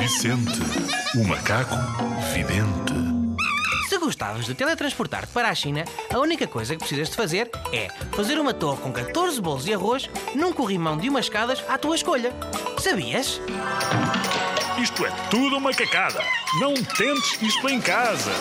Vicente, o macaco vidente. Se gostavas de teletransportar-te para a China, a única coisa que precisas de fazer é fazer uma torre com 14 bolos de arroz num corrimão de umas escadas à tua escolha. Sabias? Isto é tudo uma cacada. Não tentes isto em casa.